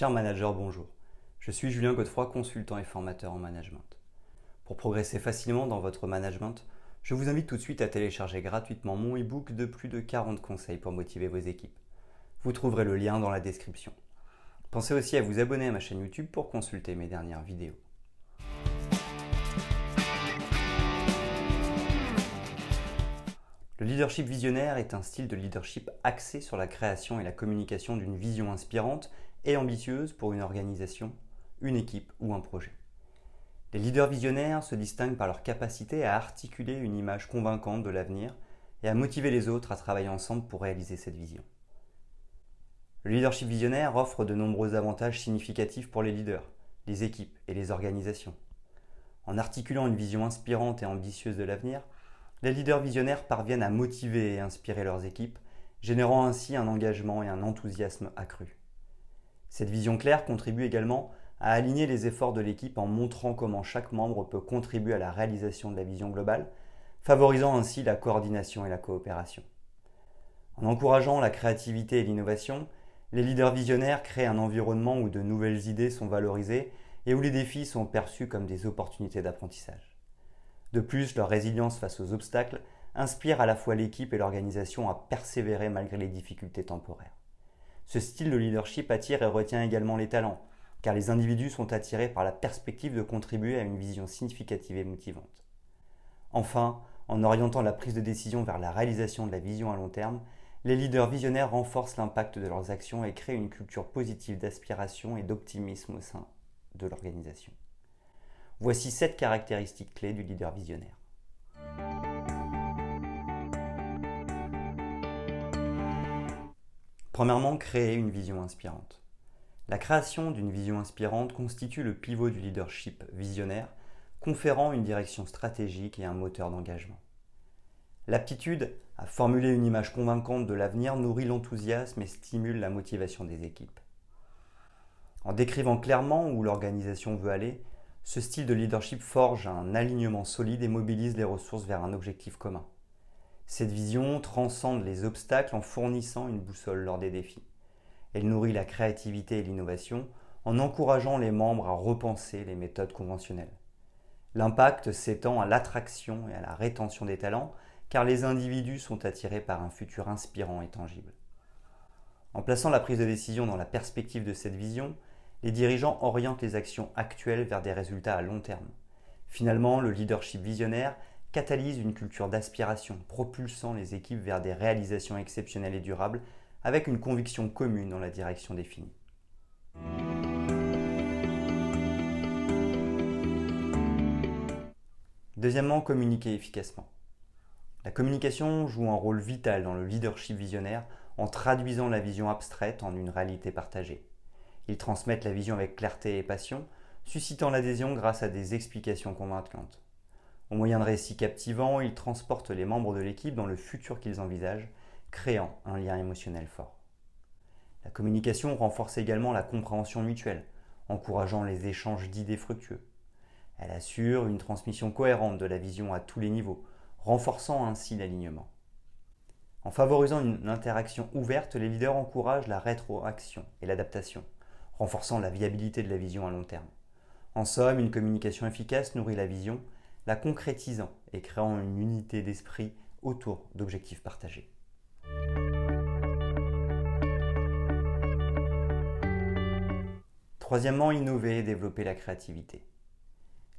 Cher manager, bonjour. Je suis Julien Godefroy, consultant et formateur en management. Pour progresser facilement dans votre management, je vous invite tout de suite à télécharger gratuitement mon e-book de plus de 40 conseils pour motiver vos équipes. Vous trouverez le lien dans la description. Pensez aussi à vous abonner à ma chaîne YouTube pour consulter mes dernières vidéos. Le leadership visionnaire est un style de leadership axé sur la création et la communication d'une vision inspirante et ambitieuse pour une organisation, une équipe ou un projet. Les leaders visionnaires se distinguent par leur capacité à articuler une image convaincante de l'avenir et à motiver les autres à travailler ensemble pour réaliser cette vision. Le leadership visionnaire offre de nombreux avantages significatifs pour les leaders, les équipes et les organisations. En articulant une vision inspirante et ambitieuse de l'avenir, les leaders visionnaires parviennent à motiver et inspirer leurs équipes, générant ainsi un engagement et un enthousiasme accru. Cette vision claire contribue également à aligner les efforts de l'équipe en montrant comment chaque membre peut contribuer à la réalisation de la vision globale, favorisant ainsi la coordination et la coopération. En encourageant la créativité et l'innovation, les leaders visionnaires créent un environnement où de nouvelles idées sont valorisées et où les défis sont perçus comme des opportunités d'apprentissage. De plus, leur résilience face aux obstacles inspire à la fois l'équipe et l'organisation à persévérer malgré les difficultés temporaires. Ce style de leadership attire et retient également les talents, car les individus sont attirés par la perspective de contribuer à une vision significative et motivante. Enfin, en orientant la prise de décision vers la réalisation de la vision à long terme, les leaders visionnaires renforcent l'impact de leurs actions et créent une culture positive d'aspiration et d'optimisme au sein de l'organisation. Voici sept caractéristiques clés du leader visionnaire. Premièrement, créer une vision inspirante. La création d'une vision inspirante constitue le pivot du leadership visionnaire, conférant une direction stratégique et un moteur d'engagement. L'aptitude à formuler une image convaincante de l'avenir nourrit l'enthousiasme et stimule la motivation des équipes. En décrivant clairement où l'organisation veut aller, ce style de leadership forge un alignement solide et mobilise les ressources vers un objectif commun. Cette vision transcende les obstacles en fournissant une boussole lors des défis. Elle nourrit la créativité et l'innovation en encourageant les membres à repenser les méthodes conventionnelles. L'impact s'étend à l'attraction et à la rétention des talents car les individus sont attirés par un futur inspirant et tangible. En plaçant la prise de décision dans la perspective de cette vision, les dirigeants orientent les actions actuelles vers des résultats à long terme. Finalement, le leadership visionnaire catalyse une culture d'aspiration, propulsant les équipes vers des réalisations exceptionnelles et durables avec une conviction commune dans la direction définie. Deuxièmement, communiquer efficacement. La communication joue un rôle vital dans le leadership visionnaire en traduisant la vision abstraite en une réalité partagée. Ils transmettent la vision avec clarté et passion, suscitant l'adhésion grâce à des explications convaincantes. Au moyen de récits captivants, ils transportent les membres de l'équipe dans le futur qu'ils envisagent, créant un lien émotionnel fort. La communication renforce également la compréhension mutuelle, encourageant les échanges d'idées fructueux. Elle assure une transmission cohérente de la vision à tous les niveaux, renforçant ainsi l'alignement. En favorisant une interaction ouverte, les leaders encouragent la rétroaction et l'adaptation, renforçant la viabilité de la vision à long terme. En somme, une communication efficace nourrit la vision la concrétisant et créant une unité d'esprit autour d'objectifs partagés. Troisièmement, innover et développer la créativité.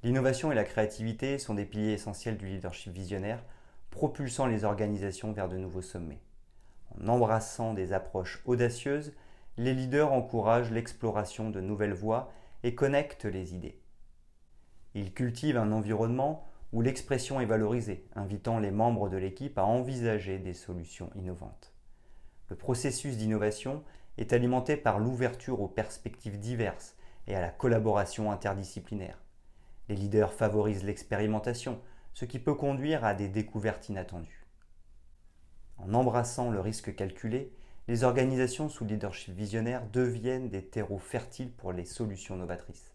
L'innovation et la créativité sont des piliers essentiels du leadership visionnaire, propulsant les organisations vers de nouveaux sommets. En embrassant des approches audacieuses, les leaders encouragent l'exploration de nouvelles voies et connectent les idées. Il cultive un environnement où l'expression est valorisée, invitant les membres de l'équipe à envisager des solutions innovantes. Le processus d'innovation est alimenté par l'ouverture aux perspectives diverses et à la collaboration interdisciplinaire. Les leaders favorisent l'expérimentation, ce qui peut conduire à des découvertes inattendues. En embrassant le risque calculé, les organisations sous leadership visionnaire deviennent des terreaux fertiles pour les solutions novatrices.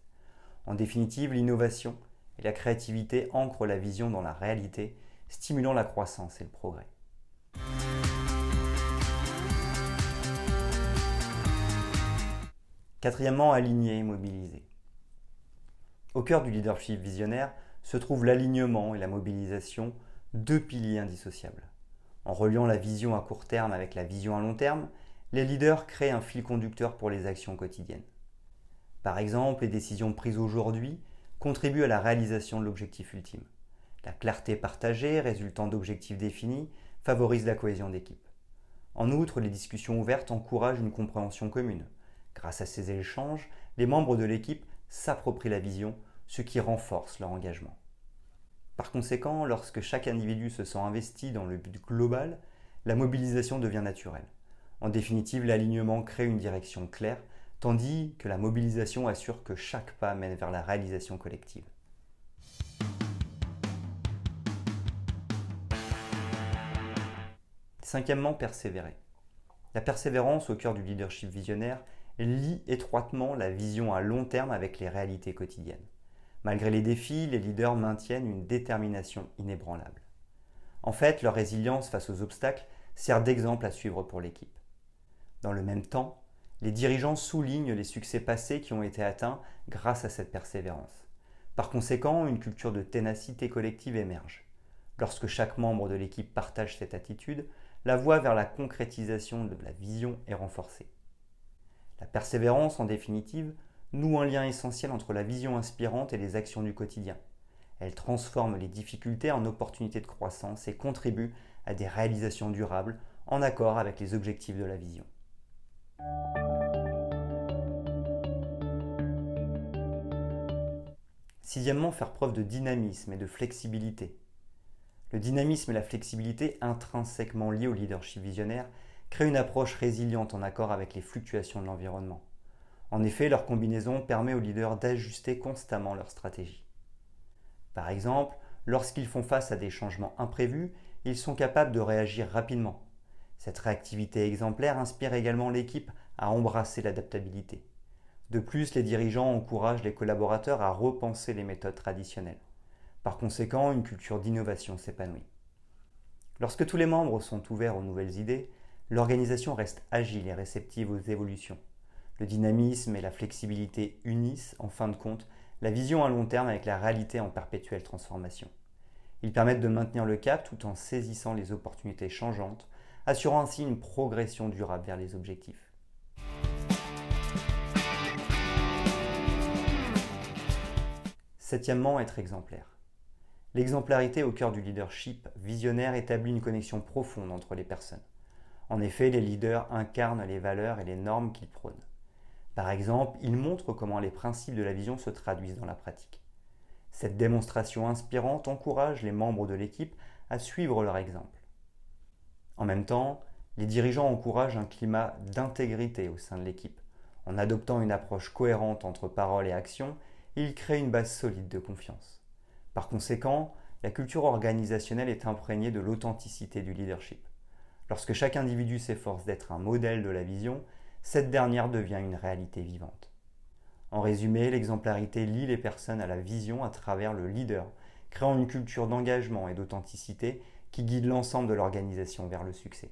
En définitive, l'innovation et la créativité ancrent la vision dans la réalité, stimulant la croissance et le progrès. Quatrièmement, aligner et mobiliser. Au cœur du leadership visionnaire se trouvent l'alignement et la mobilisation, deux piliers indissociables. En reliant la vision à court terme avec la vision à long terme, les leaders créent un fil conducteur pour les actions quotidiennes. Par exemple, les décisions prises aujourd'hui contribuent à la réalisation de l'objectif ultime. La clarté partagée résultant d'objectifs définis favorise la cohésion d'équipe. En outre, les discussions ouvertes encouragent une compréhension commune. Grâce à ces échanges, les membres de l'équipe s'approprient la vision, ce qui renforce leur engagement. Par conséquent, lorsque chaque individu se sent investi dans le but global, la mobilisation devient naturelle. En définitive, l'alignement crée une direction claire, tandis que la mobilisation assure que chaque pas mène vers la réalisation collective. Cinquièmement, persévérer. La persévérance au cœur du leadership visionnaire lie étroitement la vision à long terme avec les réalités quotidiennes. Malgré les défis, les leaders maintiennent une détermination inébranlable. En fait, leur résilience face aux obstacles sert d'exemple à suivre pour l'équipe. Dans le même temps, les dirigeants soulignent les succès passés qui ont été atteints grâce à cette persévérance. Par conséquent, une culture de ténacité collective émerge. Lorsque chaque membre de l'équipe partage cette attitude, la voie vers la concrétisation de la vision est renforcée. La persévérance, en définitive, noue un lien essentiel entre la vision inspirante et les actions du quotidien. Elle transforme les difficultés en opportunités de croissance et contribue à des réalisations durables en accord avec les objectifs de la vision. Sixièmement, faire preuve de dynamisme et de flexibilité. Le dynamisme et la flexibilité intrinsèquement liés au leadership visionnaire créent une approche résiliente en accord avec les fluctuations de l'environnement. En effet, leur combinaison permet aux leaders d'ajuster constamment leur stratégie. Par exemple, lorsqu'ils font face à des changements imprévus, ils sont capables de réagir rapidement. Cette réactivité exemplaire inspire également l'équipe à embrasser l'adaptabilité. De plus, les dirigeants encouragent les collaborateurs à repenser les méthodes traditionnelles. Par conséquent, une culture d'innovation s'épanouit. Lorsque tous les membres sont ouverts aux nouvelles idées, l'organisation reste agile et réceptive aux évolutions. Le dynamisme et la flexibilité unissent, en fin de compte, la vision à long terme avec la réalité en perpétuelle transformation. Ils permettent de maintenir le cap tout en saisissant les opportunités changeantes, assurant ainsi une progression durable vers les objectifs. Septièmement, être exemplaire. L'exemplarité au cœur du leadership visionnaire établit une connexion profonde entre les personnes. En effet, les leaders incarnent les valeurs et les normes qu'ils prônent. Par exemple, ils montrent comment les principes de la vision se traduisent dans la pratique. Cette démonstration inspirante encourage les membres de l'équipe à suivre leur exemple. En même temps, les dirigeants encouragent un climat d'intégrité au sein de l'équipe. En adoptant une approche cohérente entre parole et action, ils créent une base solide de confiance. Par conséquent, la culture organisationnelle est imprégnée de l'authenticité du leadership. Lorsque chaque individu s'efforce d'être un modèle de la vision, cette dernière devient une réalité vivante. En résumé, l'exemplarité lie les personnes à la vision à travers le leader, créant une culture d'engagement et d'authenticité qui guide l'ensemble de l'organisation vers le succès.